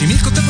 Jimmy, écoute-moi.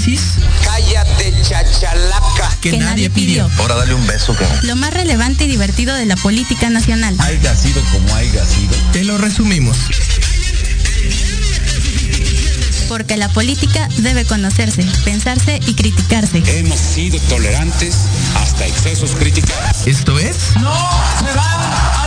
análisis Cállate, chachalaca. Que, nadie pidió. Ahora dale un beso, que Lo más relevante y divertido de la política nacional. haya sido como haya sido. Te lo resumimos. Porque la política debe conocerse, pensarse y criticarse. Hemos sido tolerantes hasta excesos críticos. Esto es ¡No se van a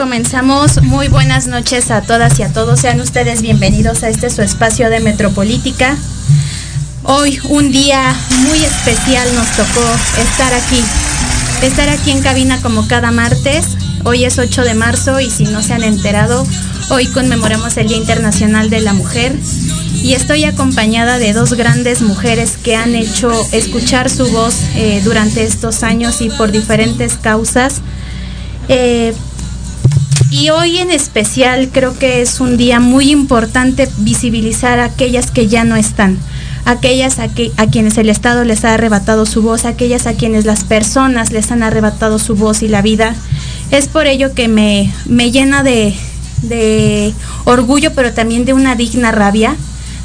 Comenzamos. Muy buenas noches a todas y a todos. Sean ustedes bienvenidos a este su espacio de Metropolítica. Hoy un día muy especial nos tocó estar aquí. Estar aquí en cabina como cada martes. Hoy es 8 de marzo y si no se han enterado, hoy conmemoramos el Día Internacional de la Mujer. Y estoy acompañada de dos grandes mujeres que han hecho escuchar su voz eh, durante estos años y por diferentes causas. Eh, y hoy en especial creo que es un día muy importante visibilizar a aquellas que ya no están, aquellas a, a quienes el Estado les ha arrebatado su voz, aquellas a quienes las personas les han arrebatado su voz y la vida. Es por ello que me, me llena de, de orgullo, pero también de una digna rabia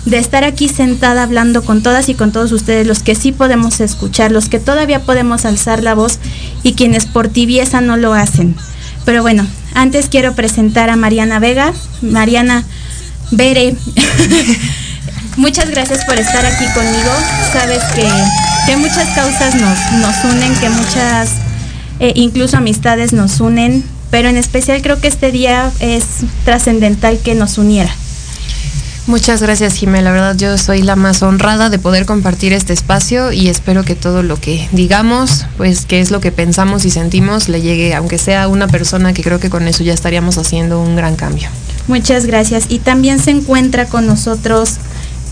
de estar aquí sentada hablando con todas y con todos ustedes, los que sí podemos escuchar, los que todavía podemos alzar la voz y quienes por tibieza no lo hacen. Pero bueno, antes quiero presentar a Mariana Vega. Mariana Bere, muchas gracias por estar aquí conmigo. Sabes que, que muchas causas nos, nos unen, que muchas, eh, incluso amistades nos unen, pero en especial creo que este día es trascendental que nos uniera. Muchas gracias, Jimé. La verdad, yo soy la más honrada de poder compartir este espacio y espero que todo lo que digamos, pues que es lo que pensamos y sentimos, le llegue, aunque sea a una persona que creo que con eso ya estaríamos haciendo un gran cambio. Muchas gracias. Y también se encuentra con nosotros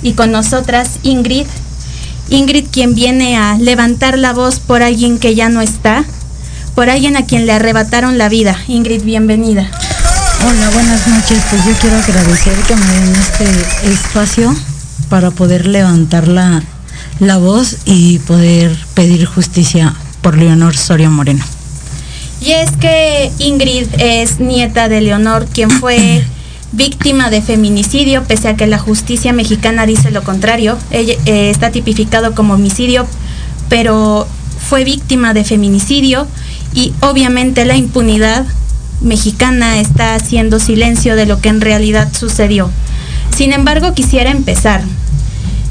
y con nosotras Ingrid. Ingrid quien viene a levantar la voz por alguien que ya no está, por alguien a quien le arrebataron la vida. Ingrid, bienvenida. Hola, buenas noches. Pues yo quiero agradecer que me den este espacio para poder levantar la, la voz y poder pedir justicia por Leonor Soria Moreno. Y es que Ingrid es nieta de Leonor, quien fue víctima de feminicidio, pese a que la justicia mexicana dice lo contrario. Ella eh, está tipificado como homicidio, pero fue víctima de feminicidio y obviamente la impunidad mexicana está haciendo silencio de lo que en realidad sucedió. Sin embargo, quisiera empezar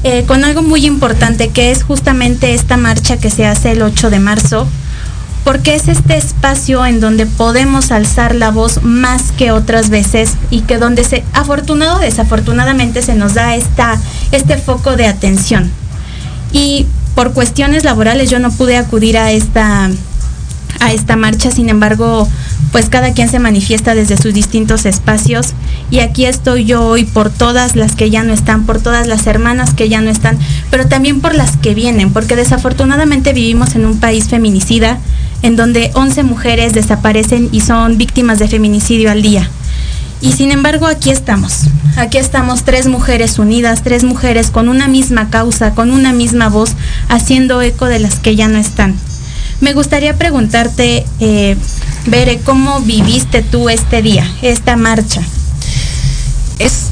eh, con algo muy importante que es justamente esta marcha que se hace el 8 de marzo, porque es este espacio en donde podemos alzar la voz más que otras veces y que donde se, afortunado o desafortunadamente, se nos da esta, este foco de atención. Y por cuestiones laborales yo no pude acudir a esta, a esta marcha, sin embargo, pues cada quien se manifiesta desde sus distintos espacios y aquí estoy yo hoy por todas las que ya no están, por todas las hermanas que ya no están, pero también por las que vienen, porque desafortunadamente vivimos en un país feminicida en donde 11 mujeres desaparecen y son víctimas de feminicidio al día. Y sin embargo aquí estamos, aquí estamos tres mujeres unidas, tres mujeres con una misma causa, con una misma voz, haciendo eco de las que ya no están. Me gustaría preguntarte, eh, Bere, ¿cómo viviste tú este día, esta marcha? Es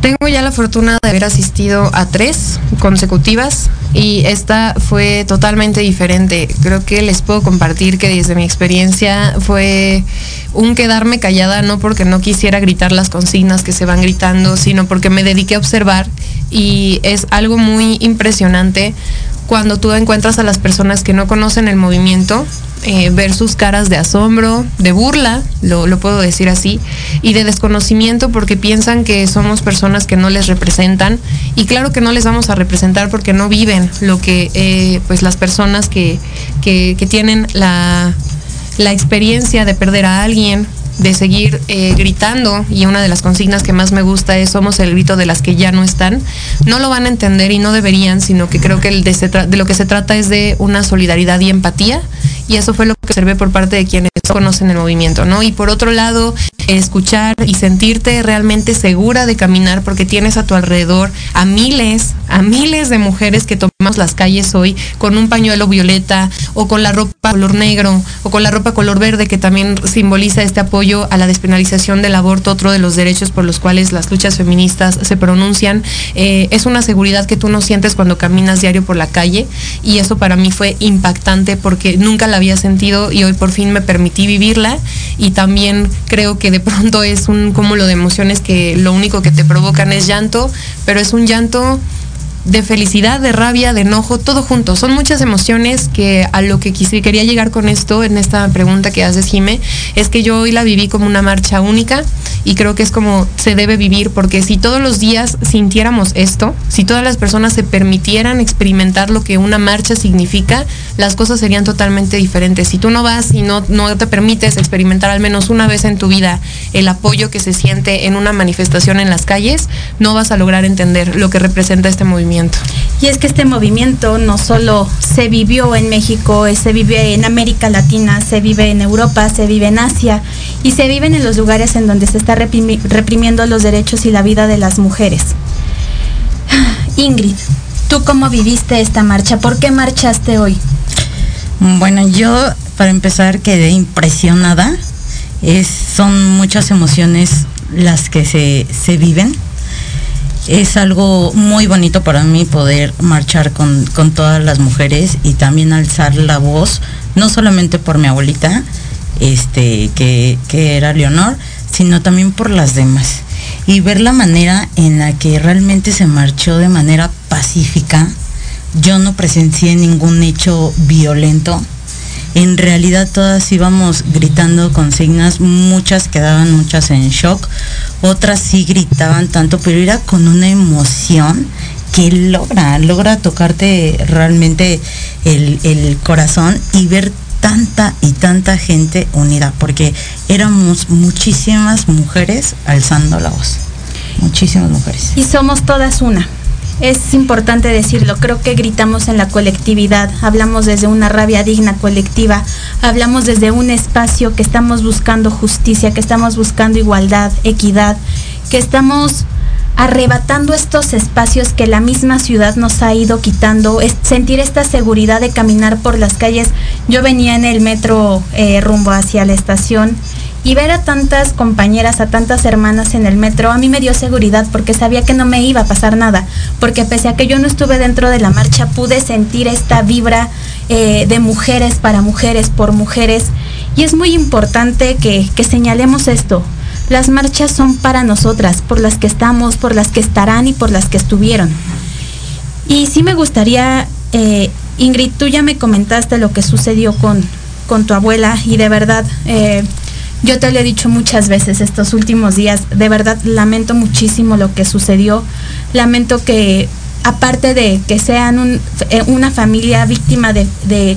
tengo ya la fortuna de haber asistido a tres consecutivas y esta fue totalmente diferente. Creo que les puedo compartir que desde mi experiencia fue un quedarme callada, no porque no quisiera gritar las consignas que se van gritando, sino porque me dediqué a observar y es algo muy impresionante cuando tú encuentras a las personas que no conocen el movimiento eh, ver sus caras de asombro, de burla, lo, puedo decir así, y de desconocimiento porque piensan que somos personas que no les representan. Y claro que no les vamos a representar porque no viven lo que eh, pues las personas que, que, que tienen la, la experiencia de perder a alguien, de seguir eh, gritando, y una de las consignas que más me gusta es somos el grito de las que ya no están, no lo van a entender y no deberían, sino que creo que de lo que se trata es de una solidaridad y empatía, y eso fue lo que observé por parte de quienes conocen el movimiento, ¿no? Y por otro lado, escuchar y sentirte realmente segura de caminar porque tienes a tu alrededor a miles, a miles de mujeres que tomamos las calles hoy con un pañuelo violeta o con la ropa color negro o con la ropa color verde que también simboliza este apoyo a la despenalización del aborto, otro de los derechos por los cuales las luchas feministas se pronuncian. Eh, es una seguridad que tú no sientes cuando caminas diario por la calle y eso para mí fue impactante porque nunca la había sentido y hoy por fin me permití vivirla y también creo que de pronto es un cúmulo de emociones que lo único que te provocan es llanto, pero es un llanto de felicidad, de rabia, de enojo, todo junto. Son muchas emociones que a lo que quise, quería llegar con esto, en esta pregunta que haces, Jime, es que yo hoy la viví como una marcha única y creo que es como se debe vivir, porque si todos los días sintiéramos esto, si todas las personas se permitieran experimentar lo que una marcha significa, las cosas serían totalmente diferentes. Si tú no vas y no, no te permites experimentar al menos una vez en tu vida el apoyo que se siente en una manifestación en las calles, no vas a lograr entender lo que representa este movimiento. Y es que este movimiento no solo se vivió en México, se vive en América Latina, se vive en Europa, se vive en Asia y se vive en los lugares en donde se está reprimiendo los derechos y la vida de las mujeres. Ingrid, ¿tú cómo viviste esta marcha? ¿Por qué marchaste hoy? Bueno, yo para empezar quedé impresionada. Es, son muchas emociones las que se, se viven es algo muy bonito para mí poder marchar con, con, todas las mujeres y también alzar la voz, no solamente por mi abuelita, este, que, que era Leonor, sino también por las demás. Y ver la manera en la que realmente se marchó de manera pacífica. Yo no presencié ningún hecho violento en realidad todas íbamos gritando consignas, muchas quedaban muchas en shock, otras sí gritaban tanto, pero era con una emoción que logra, logra tocarte realmente el, corazón y ver tanta y tanta gente unida, porque éramos muchísimas mujeres alzando la voz, muchísimas mujeres. Y somos todas una es importante decirlo, creo que gritamos en la colectividad, hablamos desde una rabia digna colectiva, hablamos desde un espacio que estamos buscando justicia, que estamos buscando igualdad, equidad, que estamos arrebatando estos espacios que la misma ciudad nos ha ido quitando, sentir esta seguridad de caminar por las calles. Yo venía en el metro eh, rumbo hacia la estación y ver a tantas compañeras, a tantas hermanas en el metro, a mí me dio seguridad porque sabía que no me iba a pasar nada, porque pese a que yo no estuve dentro de la marcha, pude sentir esta vibra eh, de mujeres para mujeres, por mujeres, y es muy importante que, señalemos esto. Las marchas son para nosotras, por las que estamos, por las que estarán y por las que estuvieron. Y sí me gustaría, eh, Ingrid, tú ya me comentaste lo que sucedió con, con tu abuela y de verdad eh, yo te lo he dicho muchas veces estos últimos días, de verdad lamento muchísimo lo que sucedió, lamento que aparte de que sean eh, una familia víctima de,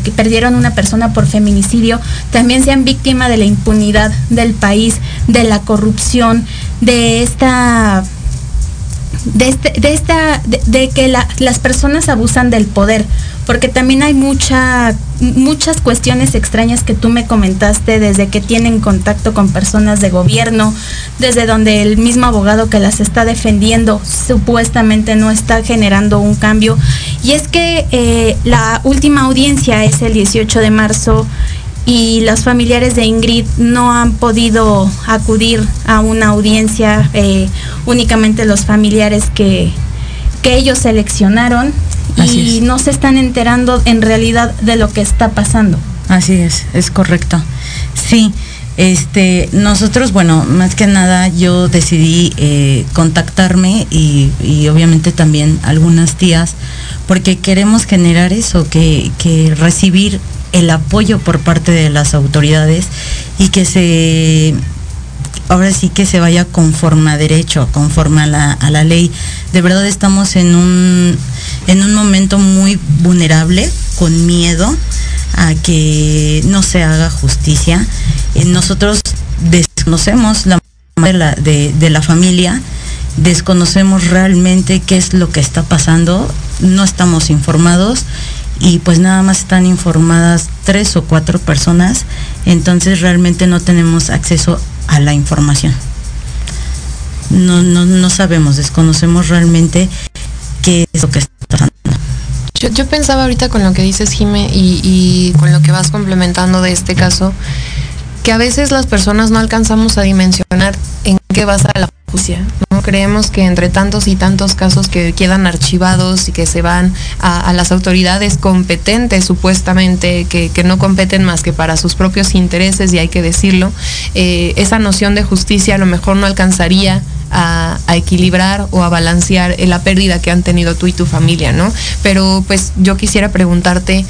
que perdieron una persona por feminicidio, también sean víctima de la impunidad del país, de la corrupción, de esta de, este, de esta de, que las personas abusan del poder porque también hay mucha, muchas cuestiones extrañas que tú me comentaste desde que tienen contacto con personas de gobierno, desde donde el mismo abogado que las está defendiendo supuestamente no está generando un cambio. Y es que eh, la última audiencia es el 18 de marzo y los familiares de Ingrid no han podido acudir a una audiencia, eh, únicamente los familiares que, que ellos seleccionaron y no se están enterando en realidad de lo que está pasando. Así es, es correcto. Sí, este, nosotros, bueno, más que nada yo decidí eh, contactarme y, y, obviamente también algunas tías, porque queremos generar eso, que, que recibir el apoyo por parte de las autoridades y que se ahora sí que se vaya conforme a derecho, conforme a la, a la ley. De verdad estamos en un, en un momento muy vulnerable, con miedo a que no se haga justicia. Eh, nosotros desconocemos la de la, de, de la familia, desconocemos realmente qué es lo que está pasando, no estamos informados y pues nada más están informadas tres o cuatro personas, entonces realmente no tenemos acceso a la información. No, no, no sabemos, desconocemos realmente qué es lo que está pasando. Yo, yo pensaba ahorita con lo que dices, Jime, y, y con lo que vas complementando de este caso, que a veces las personas no alcanzamos a dimensionar en qué basa la. ¿No? Creemos que entre tantos y tantos casos que quedan archivados y que se van a, las autoridades competentes, supuestamente, que, que, no competen más que para sus propios intereses, y hay que decirlo, eh, esa noción de justicia a lo mejor no alcanzaría a, a, equilibrar o a balancear la pérdida que han tenido tú y tu familia, ¿no? Pero pues yo quisiera preguntarte,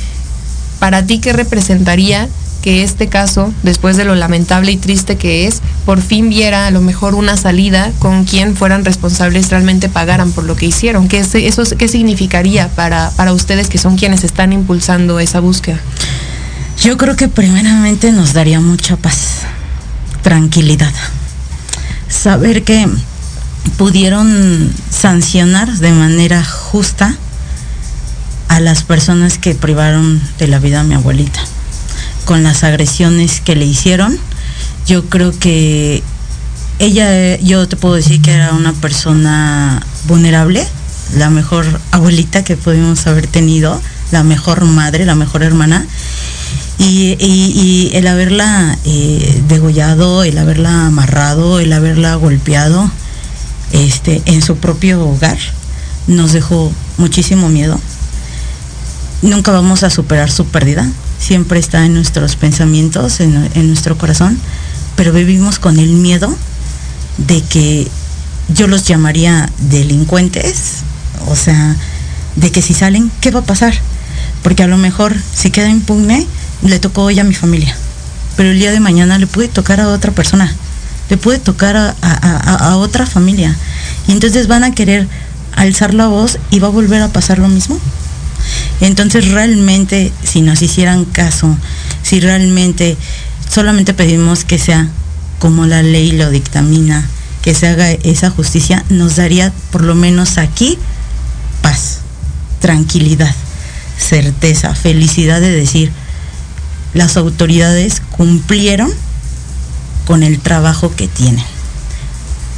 ¿para ti qué representaría que este caso, después de lo lamentable y triste que es, por fin viera a lo mejor una salida con quien fueran responsables realmente pagaran por lo que hicieron. ¿Qué, es, eso, qué significaría para, para ustedes que son quienes están impulsando esa búsqueda? Yo creo que primeramente nos daría mucha paz, tranquilidad. Saber que pudieron sancionar de manera justa a las personas que privaron de la vida a mi abuelita con las agresiones que le hicieron. Yo creo que ella, yo te puedo decir que era una persona vulnerable, la mejor abuelita que pudimos haber tenido, la mejor madre, la mejor hermana. Y, el haberla eh, degollado, el haberla amarrado, el haberla golpeado este, en su propio hogar, nos dejó muchísimo miedo. Nunca vamos a superar su pérdida, siempre está en nuestros pensamientos, en, en, nuestro corazón, pero vivimos con el miedo de que yo los llamaría delincuentes, o sea, de que si salen, ¿qué va a pasar? Porque a lo mejor si queda impugne, le tocó hoy a mi familia, pero el día de mañana le puede tocar a otra persona, le puede tocar a, a, a, otra familia, y entonces van a querer alzar la voz y va a volver a pasar lo mismo. Entonces realmente si nos hicieran caso, si realmente solamente pedimos que sea como la ley lo dictamina, que se haga esa justicia, nos daría por lo menos aquí paz, tranquilidad, certeza, felicidad de decir, las autoridades cumplieron con el trabajo que tienen.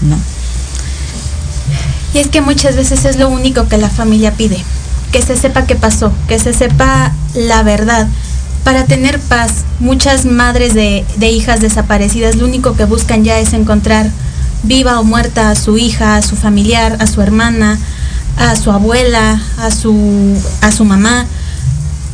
¿no? Y es que muchas veces es lo único que la familia pide, que se sepa qué pasó, que se sepa la verdad. Para tener paz, muchas madres de, de, hijas desaparecidas lo único que buscan ya es encontrar viva o muerta a su hija, a su familiar, a su hermana, a su abuela, a su, a su mamá,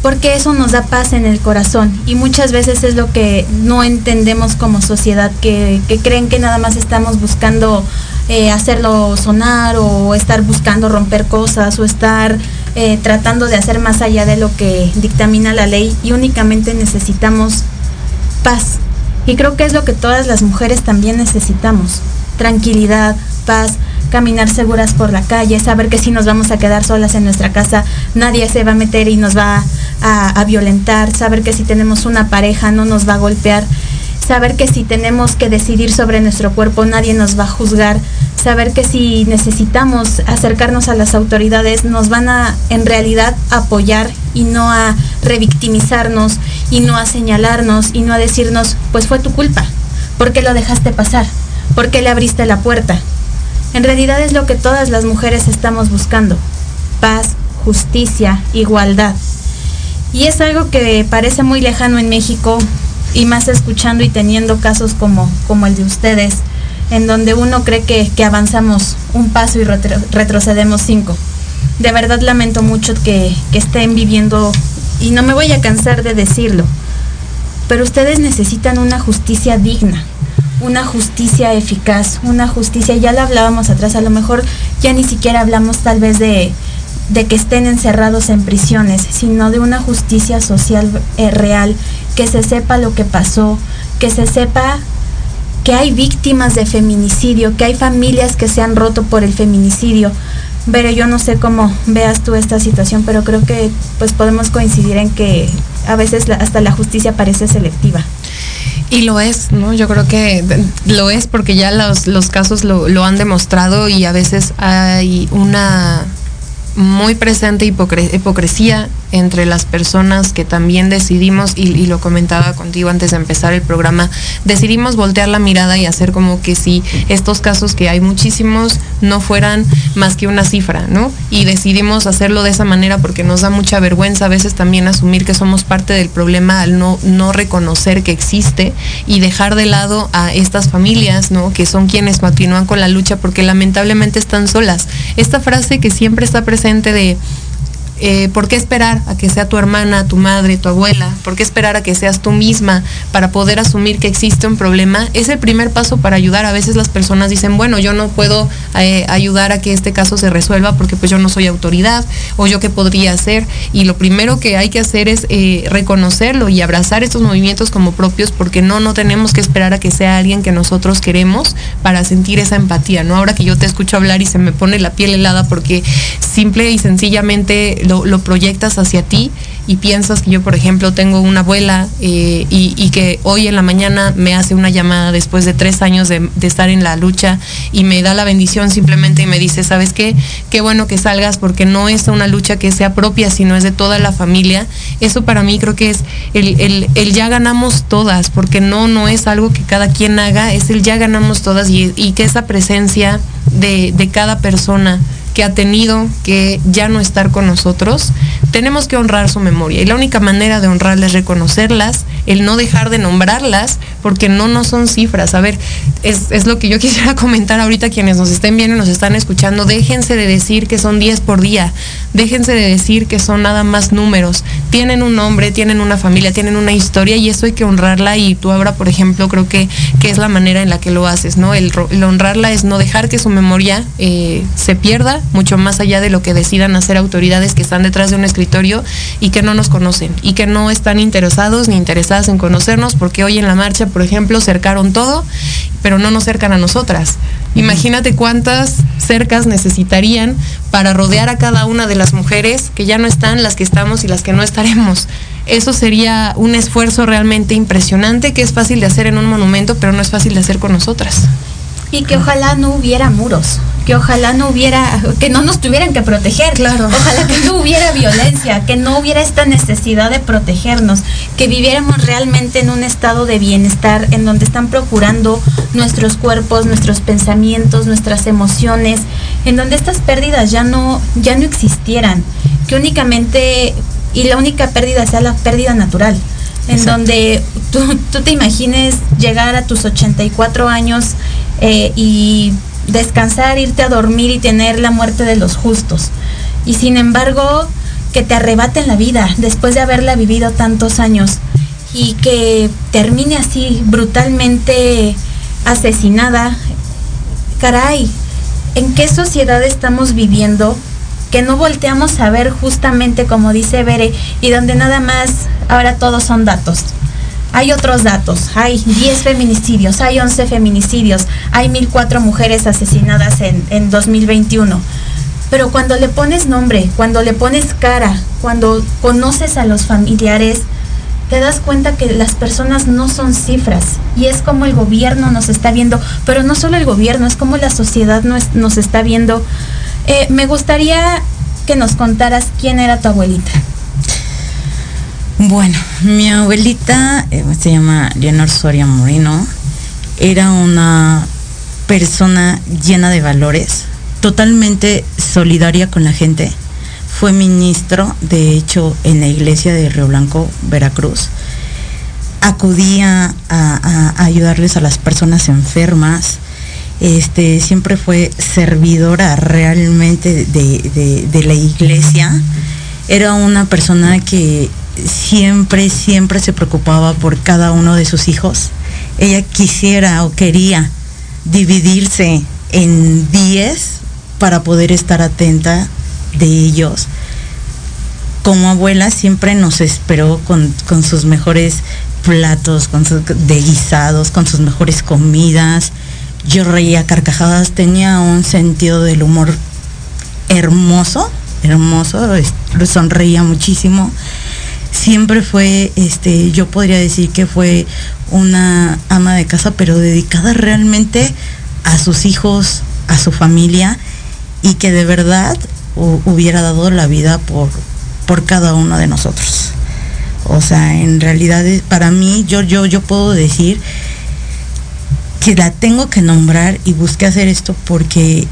porque eso nos da paz en el corazón y muchas veces es lo que no entendemos como sociedad, que, que creen que nada más estamos buscando eh, hacerlo sonar o estar buscando romper cosas o estar eh, tratando de hacer más allá de lo que dictamina la ley y únicamente necesitamos paz. Y creo que es lo que todas las mujeres también necesitamos. Tranquilidad, paz, caminar seguras por la calle, saber que si nos vamos a quedar solas en nuestra casa, nadie se va a meter y nos va a, a, violentar, saber que si tenemos una pareja no nos va a golpear, saber que si tenemos que decidir sobre nuestro cuerpo nadie nos va a juzgar, saber que si necesitamos acercarnos a las autoridades nos van a en realidad apoyar y no a revictimizarnos y no a señalarnos y no a decirnos pues fue tu culpa, ¿por qué lo dejaste pasar? ¿Por qué le abriste la puerta? En realidad es lo que todas las mujeres estamos buscando, paz, justicia, igualdad. Y es algo que parece muy lejano en México y más escuchando y teniendo casos como, como el de ustedes, en donde uno cree que, que avanzamos un paso y retro, retrocedemos cinco. De verdad lamento mucho que, que estén viviendo, y no me voy a cansar de decirlo, pero ustedes necesitan una justicia digna, una justicia eficaz, una justicia, ya lo hablábamos atrás, a lo mejor ya ni siquiera hablamos tal vez de, de que estén encerrados en prisiones, sino de una justicia social eh, real, que se sepa lo que pasó, que se sepa que hay víctimas de feminicidio, que hay familias que se han roto por el feminicidio. Pero yo no sé cómo veas tú esta situación, pero creo que pues podemos coincidir en que a veces hasta la justicia parece selectiva. Y lo es, ¿no? Yo creo que lo es porque ya los, los casos lo, lo han demostrado y a veces hay una muy presente hipocre hipocresía entre las personas que también decidimos, y, lo comentaba contigo antes de empezar el programa, decidimos voltear la mirada y hacer como que si estos casos que hay muchísimos no fueran más que una cifra, ¿no? Y decidimos hacerlo de esa manera porque nos da mucha vergüenza a veces también asumir que somos parte del problema al no, no reconocer que existe y dejar de lado a estas familias, ¿no? Que son quienes continúan con la lucha porque lamentablemente están solas. Esta frase que siempre está presente de eh, ¿por qué esperar a que sea tu hermana, tu madre, tu abuela? ¿Por qué esperar a que seas tú misma para poder asumir que existe un problema? Es el primer paso para ayudar. A veces las personas dicen, bueno, yo no puedo eh, ayudar a que este caso se resuelva porque pues yo no soy autoridad o yo qué podría hacer. Y lo primero que hay que hacer es eh, reconocerlo y abrazar estos movimientos como propios porque no, no tenemos que esperar a que sea alguien que nosotros queremos para sentir esa empatía, ¿no? Ahora que yo te escucho hablar y se me pone la piel helada porque simple y sencillamente lo, proyectas hacia ti y piensas que yo, por ejemplo, tengo una abuela eh, y, y, que hoy en la mañana me hace una llamada después de tres años de, de, estar en la lucha y me da la bendición simplemente y me dice, ¿sabes qué? Qué bueno que salgas porque no es una lucha que sea propia, sino es de toda la familia. Eso para mí creo que es el, el, el ya ganamos todas, porque no, no es algo que cada quien haga, es el ya ganamos todas y, y que esa presencia de, de cada persona que ha tenido que ya no estar con nosotros, tenemos que honrar su memoria. Y la única manera de honrarla es reconocerlas, el no dejar de nombrarlas, porque no, no son cifras. A ver, es, es, lo que yo quisiera comentar ahorita quienes nos estén viendo y nos están escuchando. Déjense de decir que son 10 por día, déjense de decir que son nada más números. Tienen un nombre, tienen una familia, tienen una historia y eso hay que honrarla. Y tú ahora, por ejemplo, creo que, que es la manera en la que lo haces, ¿no? El, honrarla es no dejar que su memoria eh, se pierda mucho más allá de lo que decidan hacer autoridades que están detrás de un escritorio y que no nos conocen y que no están interesados ni interesadas en conocernos porque hoy en la marcha, por ejemplo, cercaron todo, pero no nos cercan a nosotras. Imagínate cuántas cercas necesitarían para rodear a cada una de las mujeres que ya no están, las que estamos y las que no estaremos. Eso sería un esfuerzo realmente impresionante que es fácil de hacer en un monumento, pero no es fácil de hacer con nosotras. Y que ojalá no hubiera muros, que ojalá no hubiera, que no nos tuvieran que proteger, claro. Ojalá que no hubiera violencia, que no hubiera esta necesidad de protegernos, que viviéramos realmente en un estado de bienestar en donde están procurando nuestros cuerpos, nuestros pensamientos, nuestras emociones, en donde estas pérdidas ya no, ya no existieran, que únicamente, y la única pérdida sea la pérdida natural en Exacto. donde tú, tú, te imagines llegar a tus 84 años eh, y descansar, irte a dormir y tener la muerte de los justos. Y sin embargo, que te arrebaten la vida después de haberla vivido tantos años y que termine así brutalmente asesinada. Caray, ¿en qué sociedad estamos viviendo que no volteamos a ver justamente como dice Bere y donde nada más ahora todos son datos. Hay otros datos, hay 10 feminicidios, hay 11 feminicidios, hay 1004 mujeres asesinadas en, en 2021. Pero cuando le pones nombre, cuando le pones cara, cuando conoces a los familiares, te das cuenta que las personas no son cifras y es como el gobierno nos está viendo, pero no solo el gobierno, es como la sociedad nos, nos está viendo. Eh, me gustaría que nos contaras quién era tu abuelita. Bueno, mi abuelita eh, se llama Leonor Soria Moreno. Era una persona llena de valores, totalmente solidaria con la gente. Fue ministro, de hecho, en la iglesia de Río Blanco, Veracruz. acudía a, ayudarles a las personas enfermas, este, siempre fue servidora realmente de, de, la iglesia. Era una persona que siempre, siempre se preocupaba por cada uno de sus hijos. Ella quisiera o quería dividirse en 10 para poder estar atenta de ellos. Como abuela siempre nos esperó con, con sus mejores platos, con sus, de guisados, con sus mejores comidas yo reía carcajadas, tenía un sentido del humor hermoso, hermoso, sonreía muchísimo. Siempre fue, este, yo podría decir que fue una ama de casa, pero dedicada realmente a sus hijos, a su familia, y que de verdad hubiera dado la vida por, por cada uno de nosotros. O sea, en realidad para mí, yo, yo, yo puedo decir que la tengo que nombrar y busqué hacer esto porque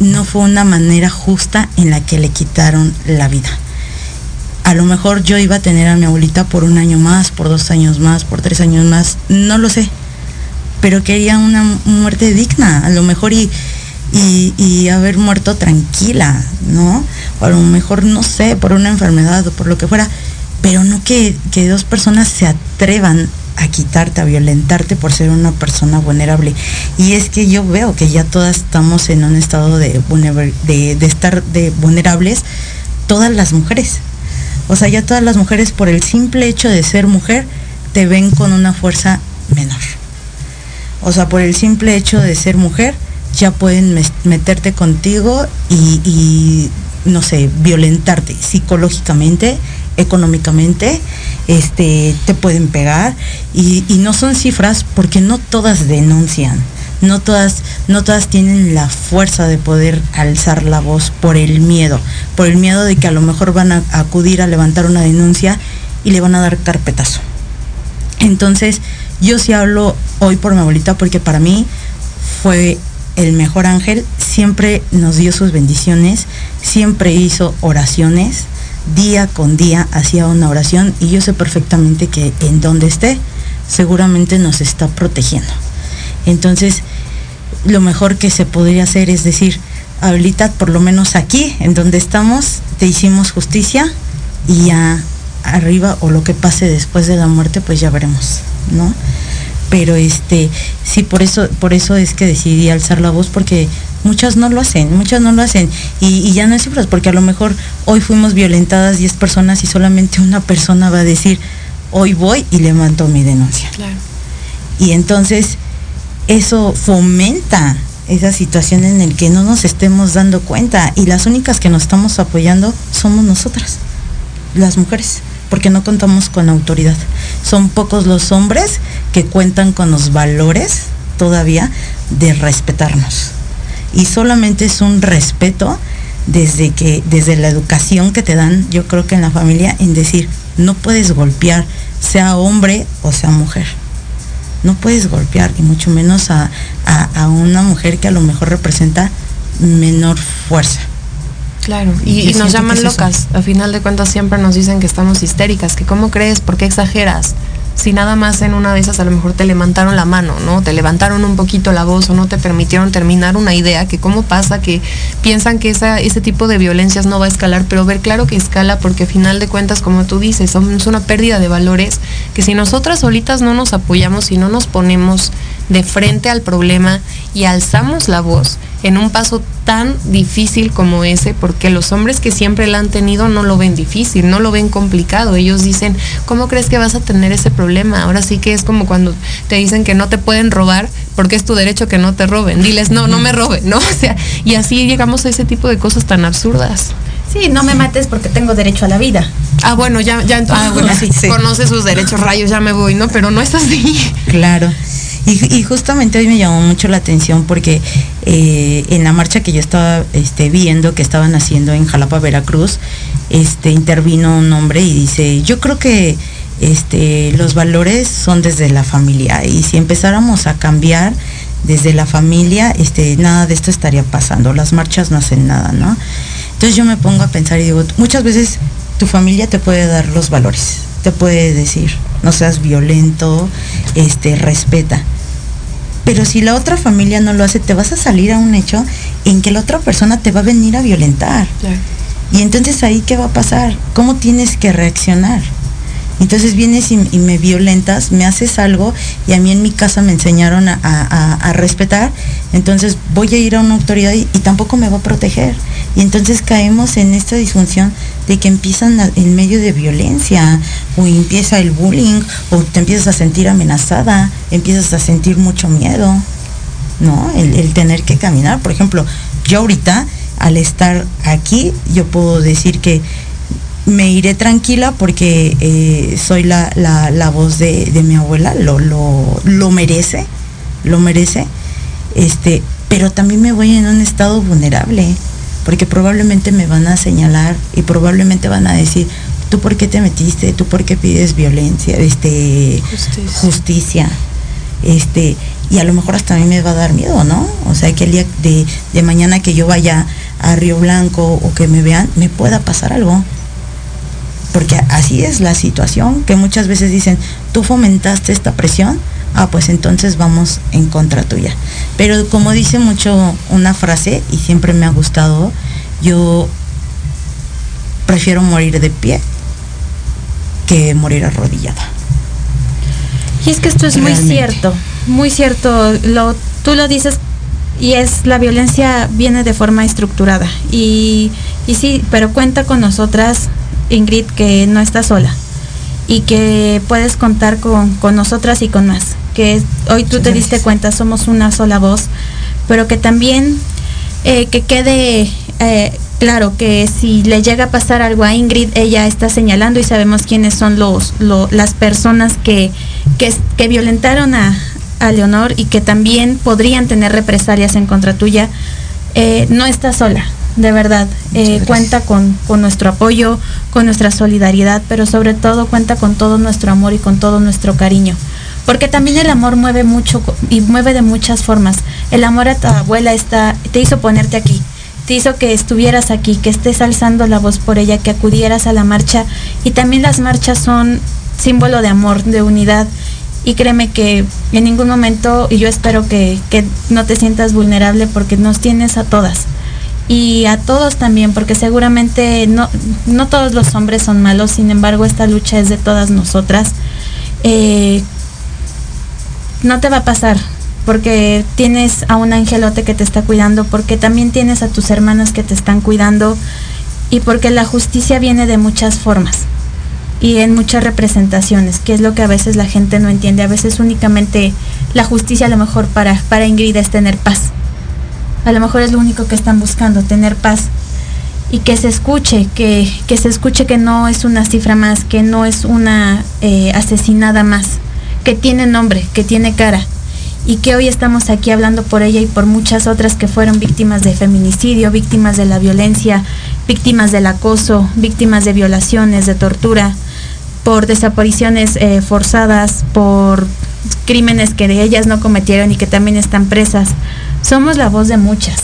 no fue una manera justa en la que le quitaron la vida. A lo mejor yo iba a tener a mi abuelita por un año más, por dos años más, por tres años más, no lo sé. Pero quería una muerte digna, a lo mejor y, y, haber muerto tranquila, ¿no? A lo mejor, no sé, por una enfermedad o por lo que fuera, pero no que, que dos personas se atrevan a quitarte, a violentarte por ser una persona vulnerable. Y es que yo veo que ya todas estamos en un estado de, de, de estar de vulnerables, todas las mujeres. O sea, ya todas las mujeres por el simple hecho de ser mujer te ven con una fuerza menor. O sea, por el simple hecho de ser mujer ya pueden meterte contigo y, no sé, violentarte psicológicamente, económicamente, este, te pueden pegar y, no son cifras porque no todas denuncian, no todas, no todas tienen la fuerza de poder alzar la voz por el miedo, por el miedo de que a lo mejor van a acudir a levantar una denuncia y le van a dar carpetazo. Entonces, yo sí hablo hoy por mi abuelita porque para mí fue el mejor ángel, siempre nos dio sus bendiciones, siempre hizo oraciones, día con día hacía una oración y yo sé perfectamente que en donde esté seguramente nos está protegiendo. Entonces, lo mejor que se podría hacer es decir, ahorita por lo menos aquí, en donde estamos, te hicimos justicia y ya arriba o lo que pase después de la muerte, pues ya veremos, ¿no? Pero este, sí, por eso, por eso es que decidí alzar la voz, porque muchas no lo hacen, muchas no lo hacen. Y, ya no es cifras, porque a lo mejor hoy fuimos violentadas 10 personas y solamente una persona va a decir, hoy voy y levanto mi denuncia. Y entonces eso fomenta esa situación en el que no nos estemos dando cuenta. Y las únicas que nos estamos apoyando somos nosotras, las mujeres, porque no contamos con autoridad. Son pocos los hombres que cuentan con los valores todavía de respetarnos. Y solamente es un respeto desde que desde la educación que te dan yo creo que en la familia en decir no puedes golpear sea hombre o sea mujer no puedes golpear y mucho menos a, una mujer que a lo mejor representa menor fuerza. Claro, y, nos llaman locas. A final de cuentas siempre nos dicen que estamos histéricas, que cómo crees, por qué exageras si nada más en una de esas a lo mejor te levantaron la mano, ¿no? Te levantaron un poquito la voz o no te permitieron terminar una idea, que cómo pasa que piensan que ese tipo de violencias no va a escalar, pero ver claro que escala porque a final de cuentas, como tú dices, es una pérdida de valores que si nosotras solitas no nos apoyamos y no nos ponemos de frente al problema y alzamos la voz en un paso tan difícil como ese, porque los hombres que siempre la han tenido no lo ven difícil, no lo ven complicado. Ellos dicen, ¿cómo crees que vas a tener ese problema? Ahora sí que es como cuando te dicen que no te pueden robar porque es tu derecho que no te roben. Diles, no, no me roben, ¿no? O sea, y así llegamos a ese tipo de cosas tan absurdas. Sí, no me mates porque tengo derecho a la vida. Ah, bueno, ya, ya, ah, bueno, sí, conoce sus derechos, rayos, ya me voy, ¿no? Pero no es así. Claro. Y, justamente hoy me llamó mucho la atención porque eh, en la marcha que yo estaba este, viendo que estaban haciendo en Jalapa, Veracruz, este, intervino un hombre y dice, yo creo que este, los valores son desde la familia y si empezáramos a cambiar desde la familia, este, nada de esto estaría pasando, las marchas no hacen nada, ¿no? Entonces yo me pongo a pensar y digo, muchas veces tu familia te puede dar los valores, te puede decir, no seas violento, este, respeta. Pero si la otra familia no lo hace, te vas a salir a un hecho en que la otra persona te va a venir a violentar. Y entonces ahí, ¿qué va a pasar? ¿Cómo tienes que reaccionar? Entonces vienes y, me violentas, me haces algo y a mí en mi casa me enseñaron a, respetar, entonces voy a ir a una autoridad y, tampoco me va a proteger. Y entonces caemos en esta disfunción de que empiezan en medio de violencia o empieza el bullying o te empiezas a sentir amenazada, empiezas a sentir mucho miedo, ¿no? El, el tener que caminar. Por ejemplo, yo ahorita al estar aquí, yo puedo decir que me iré tranquila porque eh, soy la, la, la voz de, de, mi abuela, lo, lo, lo, merece, lo merece, este, pero también me voy en un estado vulnerable, porque probablemente me van a señalar y probablemente van a decir, tú por qué te metiste, tú por qué pides violencia, este, justicia. justicia, este, y a lo mejor hasta a mí me va a dar miedo, ¿no? O sea, que el día de, de mañana que yo vaya a Río Blanco o que me vean, me pueda pasar algo porque así es la situación, que muchas veces dicen, tú fomentaste esta presión, ah, pues entonces vamos en contra tuya. Pero como dice mucho una frase, y siempre me ha gustado, yo prefiero morir de pie que morir arrodillada. Y es que esto es Realmente. muy cierto, muy cierto, lo, tú lo dices y es la violencia viene de forma estructurada y, y sí, pero cuenta con nosotras Ingrid, que no estás sola y que puedes contar con, con nosotras y con más. Que hoy tú te diste cuenta, somos una sola voz, pero que también eh, que quede eh, claro que si le llega a pasar algo a Ingrid, ella está señalando y sabemos quiénes son los, lo, las personas que, que, que violentaron a, a, Leonor y que también podrían tener represalias en contra tuya. Eh, no está sola, de verdad. Eh, cuenta con, con, nuestro apoyo, con nuestra solidaridad, pero sobre todo cuenta con todo nuestro amor y con todo nuestro cariño. Porque también el amor mueve mucho y mueve de muchas formas. El amor a tu abuela está, te hizo ponerte aquí, te hizo que estuvieras aquí, que estés alzando la voz por ella, que acudieras a la marcha. Y también las marchas son símbolo de amor, de unidad. Y créeme que en ningún momento, y yo espero que, que no te sientas vulnerable porque nos tienes a todas y a todos también, porque seguramente no, no todos los hombres son malos, sin embargo esta lucha es de todas nosotras. Eh, no te va a pasar, porque tienes a un angelote que te está cuidando, porque también tienes a tus hermanas que te están cuidando y porque la justicia viene de muchas formas y en muchas representaciones, que es lo que a veces la gente no entiende. A veces únicamente la justicia a lo mejor para, para Ingrid es tener paz a lo mejor es lo único que están buscando, tener paz. Y que se escuche, que, que se escuche que no es una cifra más, que no es una eh, asesinada más, que tiene nombre, que tiene cara. Y que hoy estamos aquí hablando por ella y por muchas otras que fueron víctimas de feminicidio, víctimas de la violencia, víctimas del acoso, víctimas de violaciones, de tortura, por desapariciones eh, forzadas, por crímenes que de ellas no cometieron y que también están presas. Somos la voz de muchas.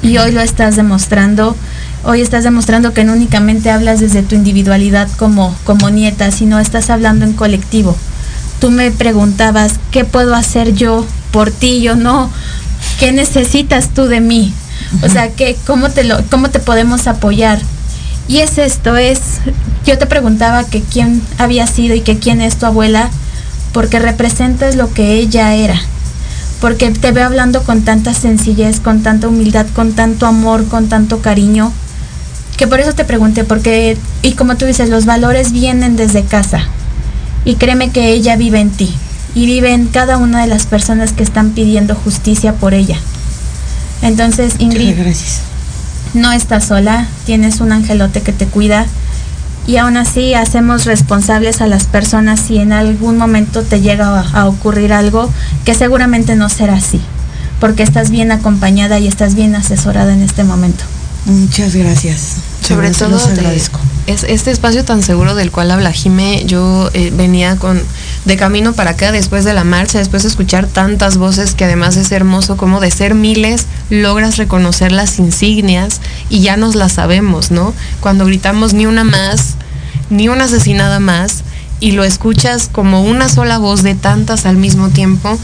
Y hoy lo estás demostrando. Hoy estás demostrando que no únicamente hablas desde tu individualidad como, como nieta, sino estás hablando en colectivo. Tú me preguntabas, ¿qué puedo hacer yo por ti? Yo no, ¿qué necesitas tú de mí? O sea, ¿qué, cómo, te lo, ¿cómo te podemos apoyar? Y es esto, es, yo te preguntaba que quién había sido y que quién es tu abuela, porque representas lo que ella era porque te veo hablando con tanta sencillez, con tanta humildad, con tanto amor, con tanto cariño, que por eso te pregunté, porque, y como tú dices, los valores vienen desde casa, y créeme que ella vive en ti, y vive en cada una de las personas que están pidiendo justicia por ella. Entonces, Ingrid, gracias. no estás sola, tienes un angelote que te cuida, y aún así hacemos responsables a las personas si en algún momento te llega a, a, ocurrir algo que seguramente no será así, porque estás bien acompañada y estás bien asesorada en este momento. Muchas gracias. Sobre todo agradezco. De, es, este espacio tan seguro del cual habla Jime, yo eh, venía con de camino para acá después de la marcha, después de escuchar tantas voces que además es hermoso como de ser miles logras reconocer las insignias y ya nos las sabemos, ¿no? Cuando gritamos ni una más, ni una asesinada más y lo escuchas como una sola voz de tantas al mismo tiempo,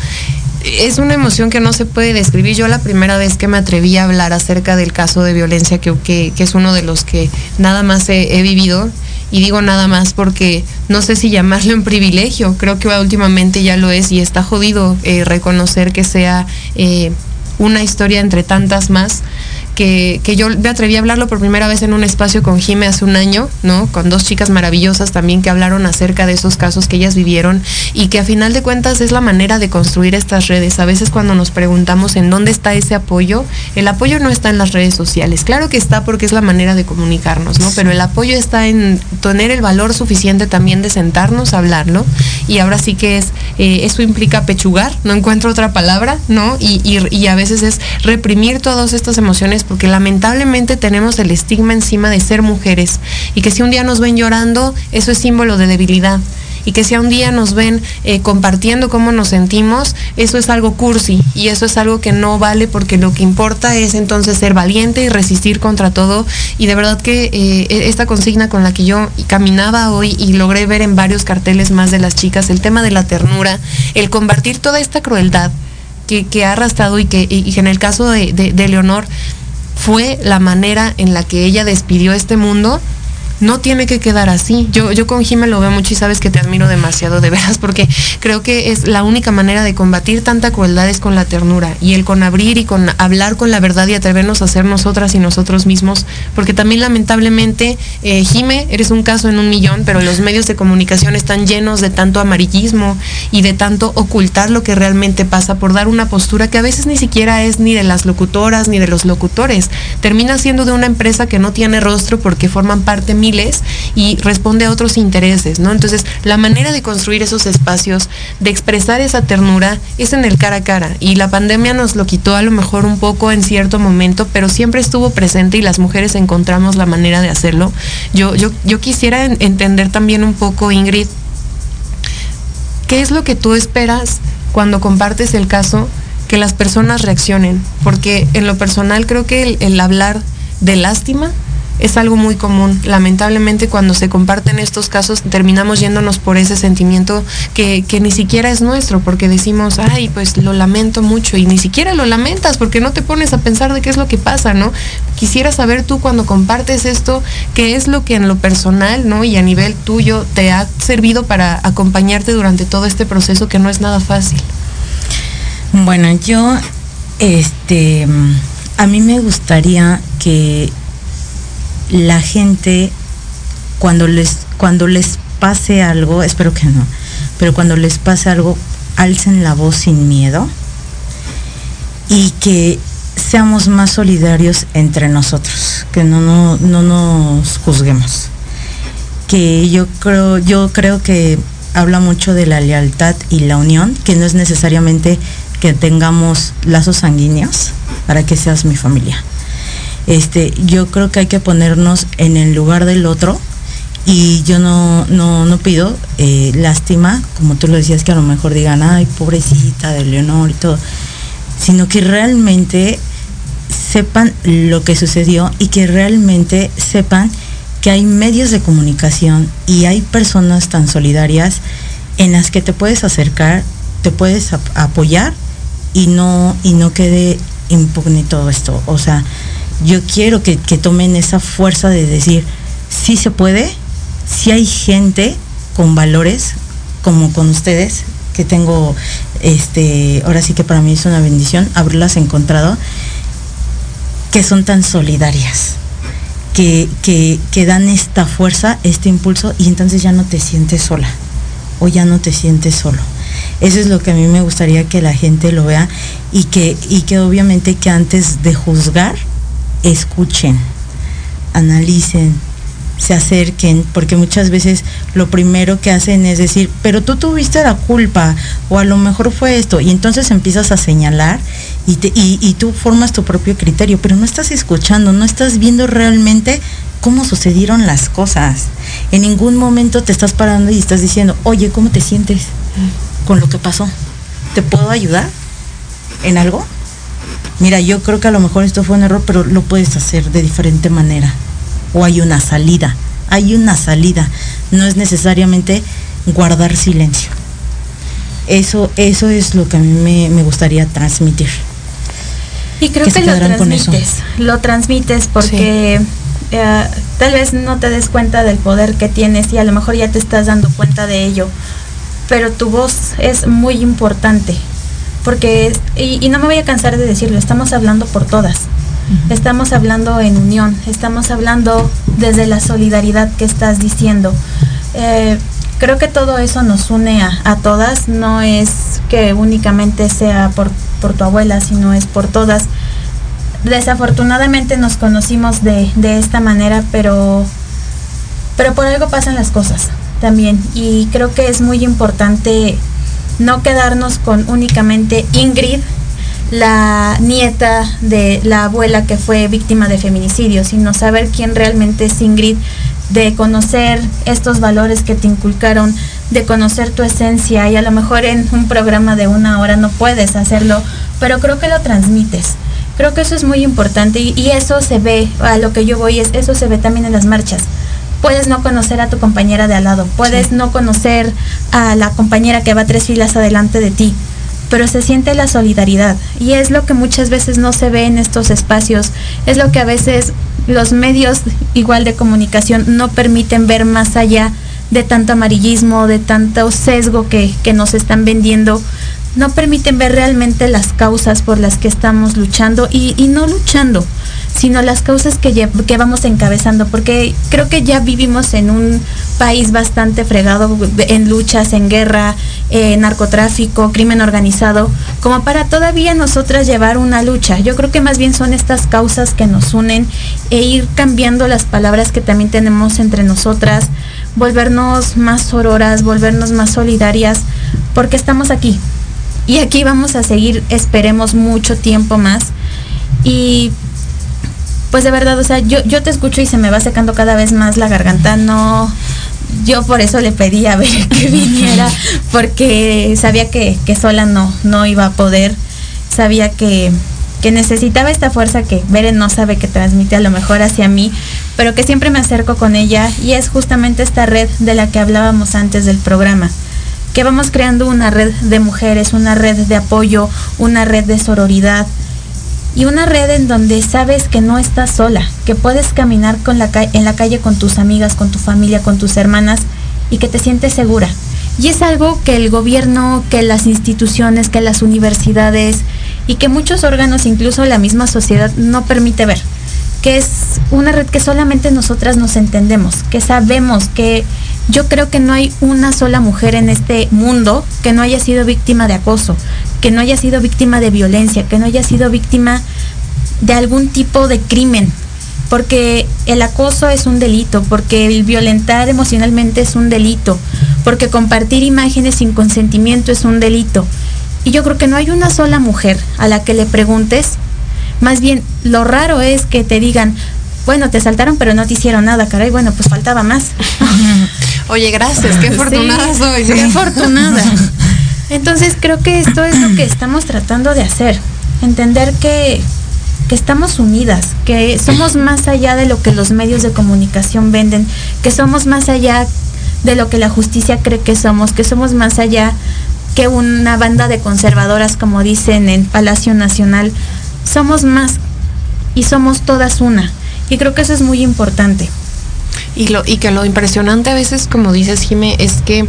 es una emoción que no se puede describir. Yo la primera vez que me atreví a hablar acerca del caso de violencia, que, que, es uno de los que nada más he, vivido, y digo nada más porque no sé si llamarle un privilegio, creo que últimamente ya lo es y está jodido eh, reconocer que sea eh, una historia entre tantas más que, que, yo me atreví a hablarlo por primera vez en un espacio con Jime hace un año, ¿no? Con dos chicas maravillosas también que hablaron acerca de esos casos que ellas vivieron y que a final de cuentas es la manera de construir estas redes. A veces cuando nos preguntamos en dónde está ese apoyo, el apoyo no está en las redes sociales. Claro que está porque es la manera de comunicarnos, ¿no? Pero el apoyo está en tener el valor suficiente también de sentarnos a hablarlo. Y ahora sí que es, eh, eso implica pechugar, no encuentro otra palabra, ¿no? Y, y, y a veces es reprimir todas estas emociones porque lamentablemente tenemos el estigma encima de ser mujeres. Y que si un día nos ven llorando, eso es símbolo de debilidad. Y que si un día nos ven eh, compartiendo cómo nos sentimos, eso es algo cursi y eso es algo que no vale porque lo que importa es entonces ser valiente y resistir contra todo. Y de verdad que eh, esta consigna con la que yo caminaba hoy y logré ver en varios carteles más de las chicas, el tema de la ternura, el combatir toda esta crueldad que, ha arrastrado y que, en el caso de Leonor fue la manera en la que ella despidió este mundo, no tiene que quedar así. Yo, yo con Jimé lo veo mucho y sabes que te admiro demasiado, de veras, porque creo que es la única manera de combatir tanta crueldad es con la ternura y el con abrir y con hablar con la verdad y atrevernos a ser nosotras y nosotros mismos, porque también lamentablemente, eh, Jime, eres un caso en un millón, pero los medios de comunicación están llenos de tanto amarillismo y de tanto ocultar lo que realmente pasa por dar una postura que a veces ni siquiera es ni de las locutoras ni de los locutores. Termina siendo de una empresa que no tiene rostro porque forman parte y responde a otros intereses, ¿no? Entonces, la manera de construir esos espacios, de expresar esa ternura, es en el cara a cara. Y la pandemia nos lo quitó a lo mejor un poco en cierto momento, pero siempre estuvo presente y las mujeres encontramos la manera de hacerlo. Yo, yo, yo quisiera en, entender también un poco, Ingrid, ¿qué es lo que tú esperas cuando compartes el caso? Que las personas reaccionen, porque en lo personal creo que el hablar de lástima es algo muy común. Lamentablemente cuando se comparten estos casos terminamos yéndonos por ese sentimiento que, que, ni siquiera es nuestro, porque decimos, ay, pues lo lamento mucho y ni siquiera lo lamentas porque no te pones a pensar de qué es lo que pasa, ¿no? Quisiera saber tú cuando compartes esto, qué es lo que en lo personal, ¿no? Y a nivel tuyo te ha servido para acompañarte durante todo este proceso que no es nada fácil. Bueno, yo, este, a mí me gustaría que la gente cuando les cuando les pase algo, espero que no, pero cuando les pase algo, alcen la voz sin miedo y que seamos más solidarios entre nosotros, que no, no, no nos juzguemos. Que yo creo, yo creo que habla mucho de la lealtad y la unión, que no es necesariamente que tengamos lazos sanguíneos para que seas mi familia este, yo creo que hay que ponernos en el lugar del otro y yo no, no, no pido eh, lástima, como tú lo decías, que a lo mejor digan, ay, pobrecita de Leonor y todo, sino que realmente sepan lo que sucedió y que realmente sepan que hay medios de comunicación y hay personas tan solidarias en las que te puedes acercar, te puedes ap apoyar y no, y no quede impugni todo esto. O sea, yo quiero que, que, tomen esa fuerza de decir, sí se puede, sí hay gente con valores, como con ustedes, que tengo, este, ahora sí que para mí es una bendición haberlas encontrado, que son tan solidarias, que, que, que dan esta fuerza, este impulso, y entonces ya no te sientes sola, o ya no te sientes solo. Eso es lo que a mí me gustaría que la gente lo vea y que, y que obviamente que antes de juzgar, escuchen, analicen, se acerquen, porque muchas veces lo primero que hacen es decir, pero tú tuviste la culpa, o a lo mejor fue esto, y entonces empiezas a señalar y, y tú formas tu propio criterio, pero no estás escuchando, no estás viendo realmente cómo sucedieron las cosas. En ningún momento te estás parando y estás diciendo, oye, ¿cómo te sientes con lo que pasó? ¿Te puedo ayudar en algo? Mira, yo creo que a lo mejor esto fue un error, pero lo puedes hacer de diferente manera. O hay una salida hay una salida, no es necesariamente guardar silencio. Eso, eso es lo que a mí me, gustaría transmitir. Y creo que, lo transmites, lo transmites porque eh, tal vez no te des cuenta del poder que tienes y a lo mejor ya te estás dando cuenta de ello, pero tu voz es muy importante porque, y, no me voy a cansar de decirlo, estamos hablando por todas, estamos hablando en unión, estamos hablando desde la solidaridad que estás diciendo. Eh, creo que todo eso nos une a, todas, no es que únicamente sea por, por tu abuela, sino es por todas. Desafortunadamente nos conocimos de, de esta manera, pero, pero por algo pasan las cosas también. Y creo que es muy importante no quedarnos con únicamente Ingrid, la nieta de la abuela que fue víctima de feminicidio, sino saber quién realmente es Ingrid, de conocer estos valores que te inculcaron, de conocer tu esencia y a lo mejor en un programa de una hora no puedes hacerlo, pero creo que lo transmites. Creo que eso es muy importante y, y eso se ve, a lo que yo voy es, eso se ve también en las marchas puedes no conocer a tu compañera de al lado, puedes no conocer a la compañera que va tres filas adelante de ti, pero se siente la solidaridad. Y es lo que muchas veces no se ve en estos espacios, es lo que a veces los medios igual de comunicación no permiten ver más allá de tanto amarillismo, de tanto sesgo que, que nos están vendiendo, no permiten ver realmente las causas por las que estamos luchando y, y no luchando, sino las causas que, que vamos encabezando, porque creo que ya vivimos en un país bastante fregado en luchas, en guerra, en narcotráfico, crimen organizado, como para todavía nosotras llevar una lucha. Yo creo que más bien son estas causas que nos unen e ir cambiando las palabras que también tenemos entre nosotras, volvernos más sororas, volvernos más solidarias, porque estamos aquí. Y aquí vamos a seguir, esperemos, mucho tiempo más. Y pues de verdad, o sea, yo, yo te escucho y se me va secando cada vez más la garganta, no, yo por eso le pedí a ver que viniera, porque sabía que, sola no, no iba a poder, sabía que, que necesitaba esta fuerza que Beren no sabe que transmite a lo mejor hacia mí, pero que siempre me acerco con ella y es justamente esta red de la que hablábamos antes del programa que vamos creando una red de mujeres, una red de apoyo, una red de sororidad, y una red en donde sabes que no estás sola, que puedes caminar en la calle con tus amigas, con tu familia, con tus hermanas y que te sientes segura. Y es algo que el gobierno, que las instituciones, que las universidades y que muchos órganos, incluso la misma sociedad, no permite ver. Que es una red que solamente nosotras nos entendemos, que sabemos que yo creo que no hay una sola mujer en este mundo que no haya sido víctima de acoso, que no haya sido víctima de violencia, que no haya sido víctima de algún tipo de crimen, porque el acoso es un delito, porque el violentar emocionalmente es un delito, porque compartir imágenes sin consentimiento es un delito. Y yo creo que no hay una sola mujer a la que le preguntes, más bien lo raro es que te digan, bueno, te saltaron pero no te hicieron nada, caray, bueno, pues faltaba más. Oye, gracias, qué afortunada soy. Qué afortunada. Entonces creo que esto es lo que estamos tratando de hacer, entender que, que estamos unidas, que somos más allá de lo que los medios de comunicación venden, que somos más allá de lo que la justicia cree que somos, que somos más allá que una banda de conservadoras, como dicen en Palacio Nacional. Somos más y somos todas una. Y creo que eso es muy importante. Y, lo, y que lo impresionante a veces, como dices, Jime, es que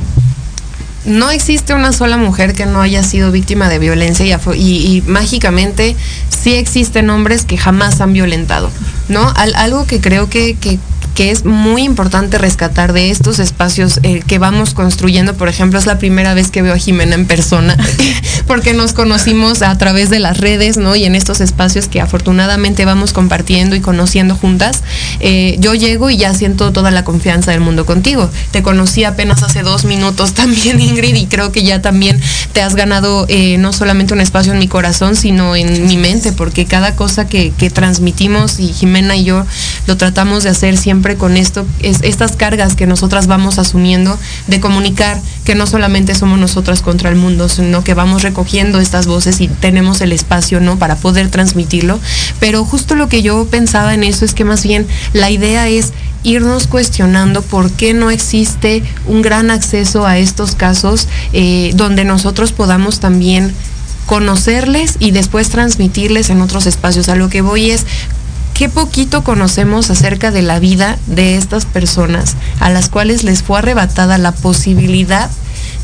no existe una sola mujer que no haya sido víctima de violencia y, mágicamente sí existen hombres que jamás han violentado, ¿no? algo que creo que, que es muy importante rescatar de estos espacios eh, que vamos construyendo. Por ejemplo, es la primera vez que veo a Jimena en persona, porque nos conocimos a través de las redes, ¿no? Y en estos espacios que afortunadamente vamos compartiendo y conociendo juntas. Eh, yo llego y ya siento toda la confianza del mundo contigo. Te conocí apenas hace dos minutos también, Ingrid, y creo que ya también te has ganado eh, no solamente un espacio en mi corazón, sino en mi mente, porque cada cosa que, que transmitimos y Jimena y yo lo tratamos de hacer siempre con esto, es, estas cargas que nosotras vamos asumiendo de comunicar que no solamente somos nosotras contra el mundo, sino que vamos recogiendo estas voces y tenemos el espacio, ¿no? Para poder transmitirlo. Pero justo lo que yo pensaba en eso es que más bien la idea es irnos cuestionando por qué no existe un gran acceso a estos casos eh, donde nosotros podamos también conocerles y después transmitirles en otros espacios. A lo que voy es qué poquito conocemos acerca de la vida de estas personas a las cuales les fue arrebatada la posibilidad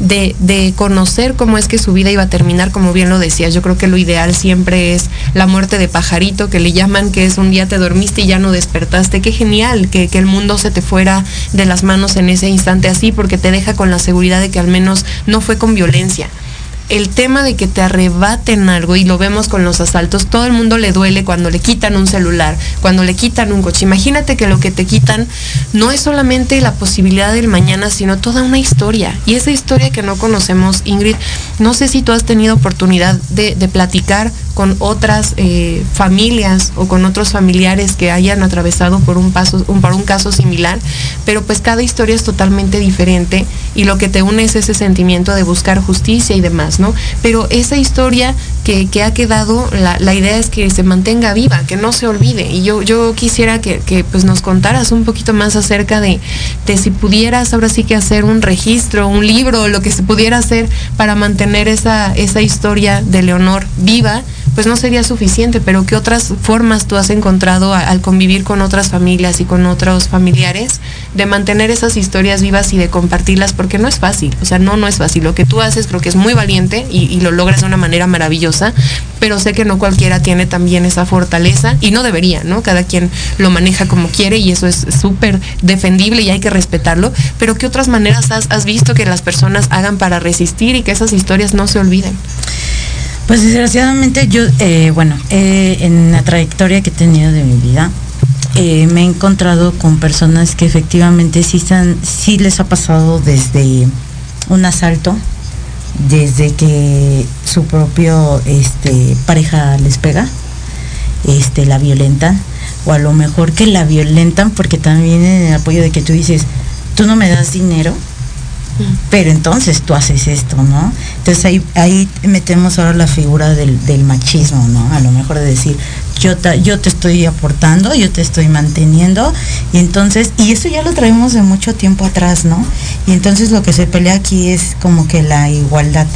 de, conocer cómo es que su vida iba a terminar, como bien lo decías. Yo creo que lo ideal siempre es la muerte de pajarito, que le llaman, que es un día te dormiste y ya no despertaste. Qué genial que el mundo se te fuera de las manos en ese instante así, porque te deja con la seguridad de que al menos no fue con violencia el tema de que te arrebaten algo, y lo vemos con los asaltos, todo el mundo le duele cuando le quitan un celular, cuando le quitan un coche. Imagínate que lo que te quitan no es solamente la posibilidad del mañana, sino toda una historia. Y esa historia que no conocemos, Ingrid, no sé si tú has tenido oportunidad de, de platicar con otras eh, familias o con otros familiares que hayan atravesado por un, paso, por un caso similar, pero pues cada historia es totalmente diferente y lo que te une es ese sentimiento de buscar justicia y demás, ¿no? Pero esa historia que, ha quedado, la, idea es que se mantenga viva, que no se olvide. Y yo, yo quisiera que, que pues nos contaras un poquito más acerca de, de si pudieras ahora sí que hacer un registro, un libro, lo que se pudiera hacer para mantener esa, esa historia de Leonor viva pues no sería suficiente, pero ¿qué otras formas tú has encontrado al convivir con otras familias y con otros familiares de mantener esas historias vivas y de compartirlas? Porque no es fácil, o sea, no, no es fácil. Lo que tú haces creo que es muy valiente y, lo logras de una manera maravillosa, pero sé que no cualquiera tiene también esa fortaleza y no debería, ¿no? Cada quien lo maneja como quiere y eso es súper defendible y hay que respetarlo, pero ¿qué otras maneras has visto que las personas hagan para resistir y que esas historias no se olviden? Pues desgraciadamente yo, eh, bueno, eh, en la trayectoria que he tenido de mi vida, eh, me he encontrado con personas que efectivamente sí, están, sí les ha pasado desde un asalto, desde que su propio este, pareja les pega, este, la violentan, o a lo mejor que la violentan porque también en el apoyo de que tú dices, tú no me das dinero, pero entonces tú haces esto, ¿no? Entonces ahí, metemos ahora la figura del, machismo, ¿no? A lo mejor de decir, yo te, estoy aportando, yo te estoy manteniendo, y entonces, y eso ya lo traemos de mucho tiempo atrás, ¿no? Y entonces lo que se pelea aquí es como que la igualdad,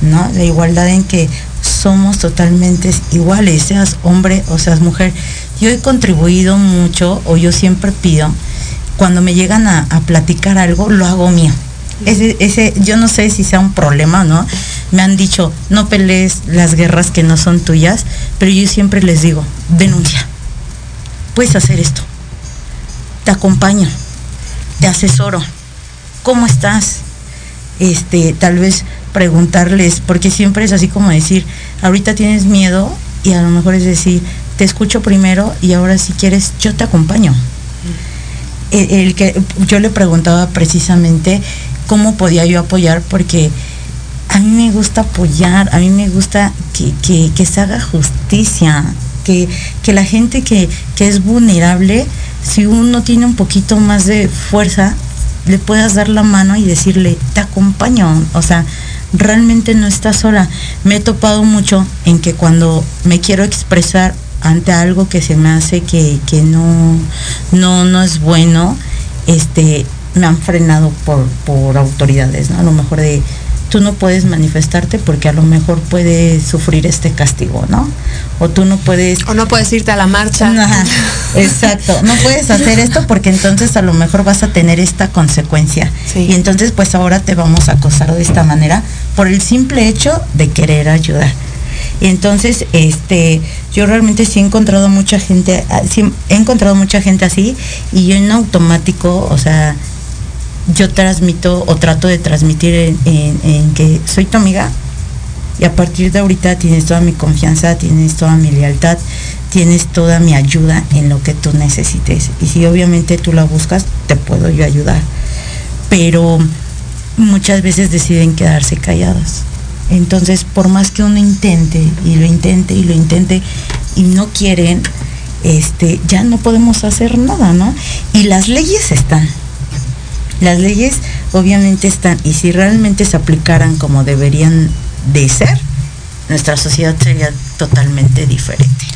¿no? La igualdad en que somos totalmente iguales, seas hombre o seas mujer. Yo he contribuido mucho, o yo siempre pido, cuando me llegan a platicar algo, lo hago mío ese, ese, yo no sé si sea un problema, ¿no? Me han dicho, no pelees las guerras que no son tuyas, pero yo siempre les digo, denuncia. Puedes hacer esto. Te acompaño, te asesoro. ¿Cómo estás? Este, tal vez preguntarles, porque siempre es así como decir, ahorita tienes miedo y a lo mejor es decir, te escucho primero y ahora si quieres yo te acompaño. El, el que yo le preguntaba precisamente cómo podía yo apoyar, porque a mí me gusta apoyar, a mí me gusta que, que, se haga justicia, que, que la gente que, que, es vulnerable, si uno tiene un poquito más de fuerza, le puedas dar la mano y decirle, te acompaño, o sea, realmente no estás sola. Me he topado mucho en que cuando me quiero expresar ante algo que se me hace que, que no, no, no es bueno, este, han frenado por, por autoridades, ¿no? A lo mejor de tú no puedes manifestarte porque a lo mejor puedes sufrir este castigo, ¿no? O tú no puedes... O no puedes irte a la marcha. Exacto, no puedes hacer esto porque entonces a lo mejor vas a tener esta consecuencia. Sí. Y entonces pues ahora te vamos a acosar de esta manera por el simple hecho de querer ayudar. Y entonces, este, yo realmente sí he encontrado mucha gente, sí, he encontrado mucha gente así y yo en automático, o sea, yo transmito o trato de transmitir en, que soy tu amiga y a partir de ahorita tienes toda mi confianza, tienes toda mi lealtad, tienes toda mi ayuda en lo que tú necesites. Y si obviamente tú la buscas, te puedo yo ayudar. Pero muchas veces deciden quedarse calladas. Entonces, por más que uno intente y lo intente y lo intente y no quieren, este, ya no podemos hacer nada, ¿no? Y las leyes están las leyes obviamente están y si realmente se aplicaran como deberían de ser, nuestra sociedad sería totalmente diferente.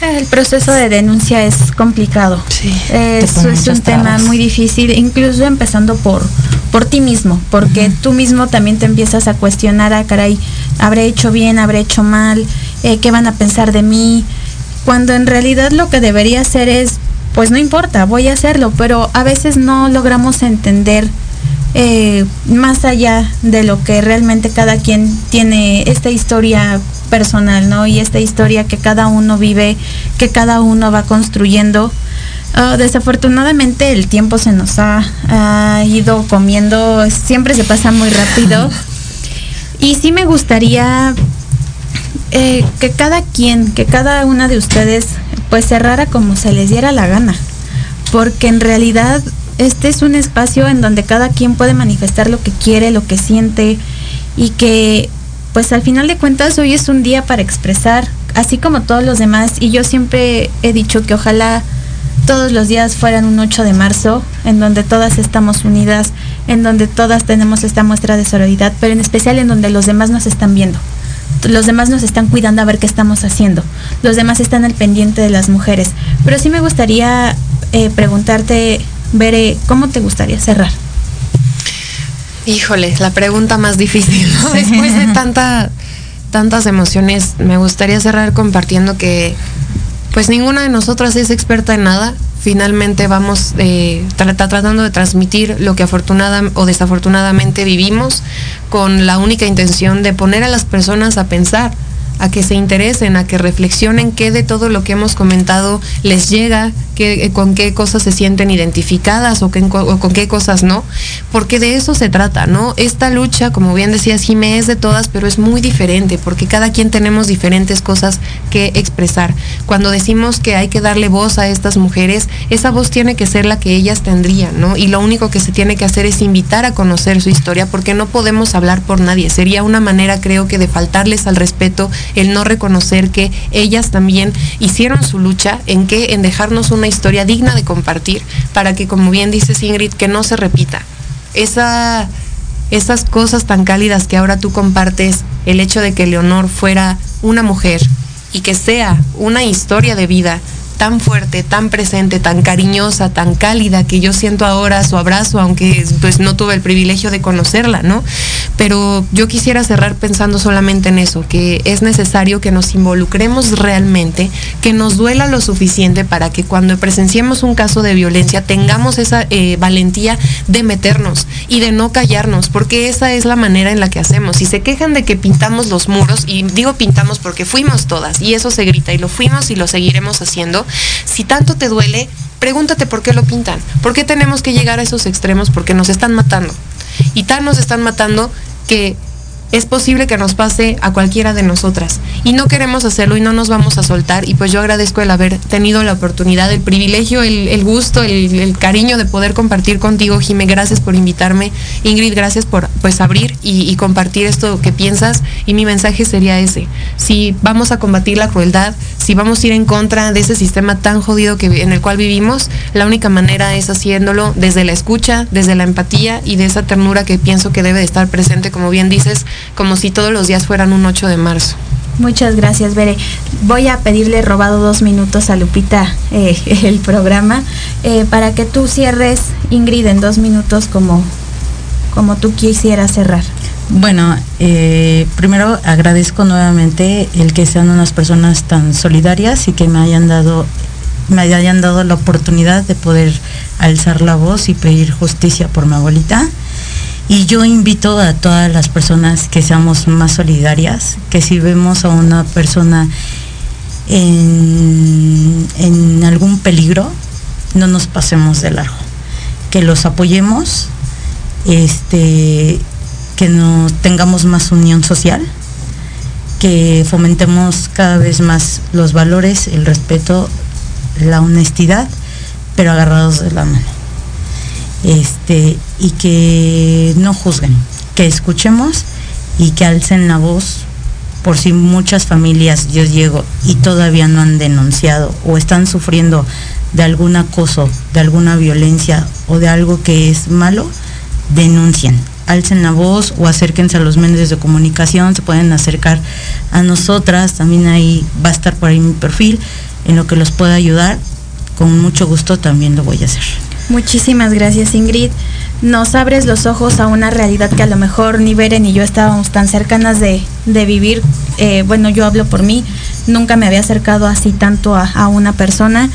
El proceso de denuncia es complicado. Sí, es, es un tema muy difícil, incluso empezando por, por ti mismo, porque tú mismo también te empiezas a cuestionar, a ah, caray, habré hecho bien, habré hecho mal, eh, qué van a pensar de mí, cuando en realidad lo que debería hacer es, pues no importa, voy a hacerlo, pero a veces no logramos entender eh, más allá de lo que realmente cada quien tiene esta historia personal, ¿no? Y esta historia que cada uno vive, que cada uno va construyendo. Ah, desafortunadamente el tiempo se nos ha, ido comiendo, siempre se pasa muy rápido. Y sí me gustaría eh, que cada quien, que cada una de ustedes, pues cerrara como se les diera la gana. Porque en realidad este es un espacio en donde cada quien puede manifestar lo que quiere, lo que siente y que pues al final de cuentas hoy es un día para expresar, así como todos los demás, y yo siempre he dicho que ojalá todos los días fueran un 8 de marzo, en donde todas estamos unidas, en donde todas tenemos esta muestra de sororidad, pero en especial en donde los demás nos están viendo. Los demás nos están cuidando a ver qué estamos haciendo. Los demás están al pendiente de las mujeres. Pero sí me gustaría eh, preguntarte, Veré, ¿cómo te gustaría cerrar? Híjole, la pregunta más difícil, Después de tanta, tantas emociones, me gustaría cerrar compartiendo que pues ninguna de nosotras es experta en nada. Finalmente vamos eh, tratando de transmitir lo que afortunada o desafortunadamente vivimos con la única intención de poner a las personas a pensar a que se interesen, a que reflexionen qué de todo lo que hemos comentado les llega, qué, con qué cosas se sienten identificadas o, con qué cosas no, porque de eso se trata, ¿no? Esta lucha, como bien decía Jimé, es de todas, pero es muy diferente, porque cada quien tenemos diferentes cosas que expresar. Cuando decimos que hay que darle voz a estas mujeres, esa voz tiene que ser la que ellas tendrían, ¿no? Y lo único que se tiene que hacer es invitar a conocer su historia, porque no podemos hablar por nadie. Sería una manera, creo que, de faltarles al respeto el no reconocer que ellas también hicieron su lucha en que en dejarnos una historia digna de compartir para que como bien dice Ingrid que no se repita. Esa esas cosas tan cálidas que ahora tú compartes el hecho de que Leonor fuera una mujer y que sea una historia de vida tan fuerte, tan presente, tan cariñosa, tan cálida que yo siento ahora su abrazo, aunque pues no tuve el privilegio de conocerla, ¿no? Pero yo quisiera cerrar pensando solamente en eso, que es necesario que nos involucremos realmente, que nos duela lo suficiente para que cuando presenciemos un caso de violencia tengamos esa eh, valentía de meternos y de no callarnos, porque esa es la manera en la que hacemos. Si se quejan de que pintamos los muros, y digo pintamos porque fuimos todas, y eso se grita, y lo fuimos y lo seguiremos haciendo, si tanto te duele, pregúntate por qué lo pintan. ¿Por qué tenemos que llegar a esos extremos? Porque nos están matando. Y tan nos están matando que es posible que nos pase a cualquiera de nosotras. Y no queremos hacerlo y no nos vamos a soltar. Y pues yo agradezco el haber tenido la oportunidad, el privilegio, el, gusto, el, cariño de poder compartir contigo, Jimé. Gracias por invitarme. Ingrid, gracias por pues abrir y, compartir esto que piensas. Y mi mensaje sería ese. Si vamos a combatir la crueldad, si vamos a ir en contra de ese sistema tan jodido que, en el cual vivimos, la única manera es haciéndolo desde la escucha, desde la empatía y de esa ternura que pienso que debe de estar presente, como bien dices, como si todos los días fueran un 8 de marzo. Muchas gracias, Bere. Voy a pedirle robado dos minutos a Lupita eh, el programa eh, para que tú cierres, Ingrid, en dos minutos como, como tú quisieras cerrar. Bueno, eh, primero agradezco nuevamente el que sean unas personas tan solidarias y que me hayan dado me hayan dado la oportunidad de poder alzar la voz y pedir justicia por mi abuelita. Y yo invito a todas las personas que seamos más solidarias, que si vemos a una persona en, algún peligro, no nos pasemos de largo, que los apoyemos, este, que no tengamos más unión social, que fomentemos cada vez más los valores, el respeto, la honestidad, pero agarrados de la mano. Este, y que no juzguen, que escuchemos y que alcen la voz. Por si muchas familias yo llego y todavía no han denunciado o están sufriendo de algún acoso, de alguna violencia o de algo que es malo, denuncien, alcen la voz o acérquense a los medios de comunicación, se pueden acercar a nosotras, también ahí va a estar por ahí mi perfil, en lo que los pueda ayudar, con mucho gusto también lo voy a hacer. Muchísimas gracias Ingrid. Nos abres los ojos a una realidad que a lo mejor ni Beren ni yo estábamos tan cercanas de, vivir. Eh, bueno, yo hablo por mí, nunca me había acercado así tanto a, a una persona.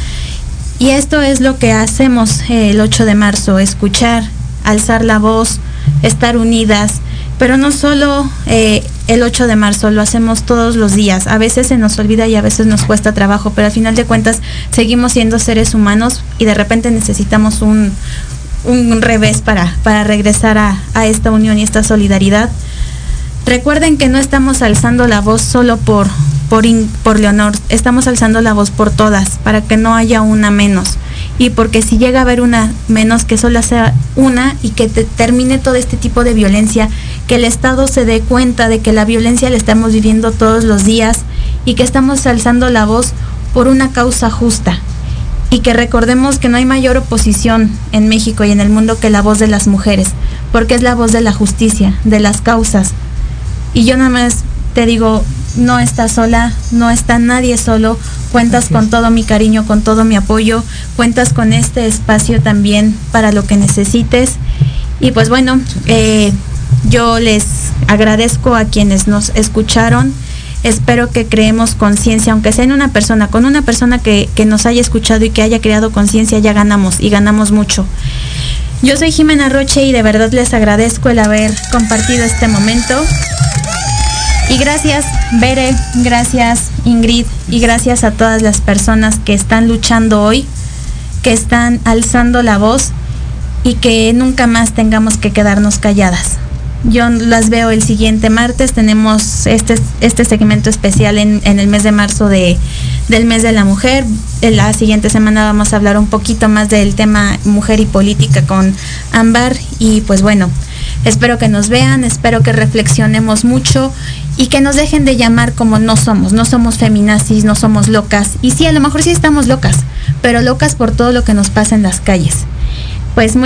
Y esto es lo que hacemos eh, el 8 de marzo, escuchar, alzar la voz, estar unidas, pero no solo eh, el 8 de marzo, lo hacemos todos los días. A veces se nos olvida y a veces nos cuesta trabajo, pero al final de cuentas seguimos siendo seres humanos y de repente necesitamos un, un revés para, para regresar a, a esta unión y esta solidaridad. Recuerden que no estamos alzando la voz solo por, por, por Leonor, estamos alzando la voz por todas, para que no haya una menos. Y porque si llega a haber una menos, que solo sea una y que te, termine todo este tipo de violencia, que el Estado se dé cuenta de que la violencia la estamos viviendo todos los días y que estamos alzando la voz por una causa justa. Y que recordemos que no hay mayor oposición en México y en el mundo que la voz de las mujeres, porque es la voz de la justicia, de las causas, y yo nada más te digo, no estás sola, no está nadie solo, cuentas con todo mi cariño, con todo mi apoyo, cuentas con este espacio también para lo que necesites. Y pues bueno, eh, yo les agradezco a quienes nos escucharon. Espero que creemos conciencia, aunque sea en una persona, con una persona que, que nos haya escuchado y que haya creado conciencia, ya ganamos y ganamos mucho. Yo soy Jimena Roche y de verdad les agradezco el haber compartido este momento. Y gracias, Bere, gracias, Ingrid, y gracias a todas las personas que están luchando hoy, que están alzando la voz y que nunca más tengamos que quedarnos calladas. Yo las veo el siguiente martes, tenemos este, este segmento especial en, en el mes de marzo de, del mes de la mujer. En la siguiente semana vamos a hablar un poquito más del tema mujer y política con Ámbar y pues bueno, espero que nos vean, espero que reflexionemos mucho y que nos dejen de llamar como no somos, no somos feminazis, no somos locas. Y sí, a lo mejor sí estamos locas, pero locas por todo lo que nos pasa en las calles. Pues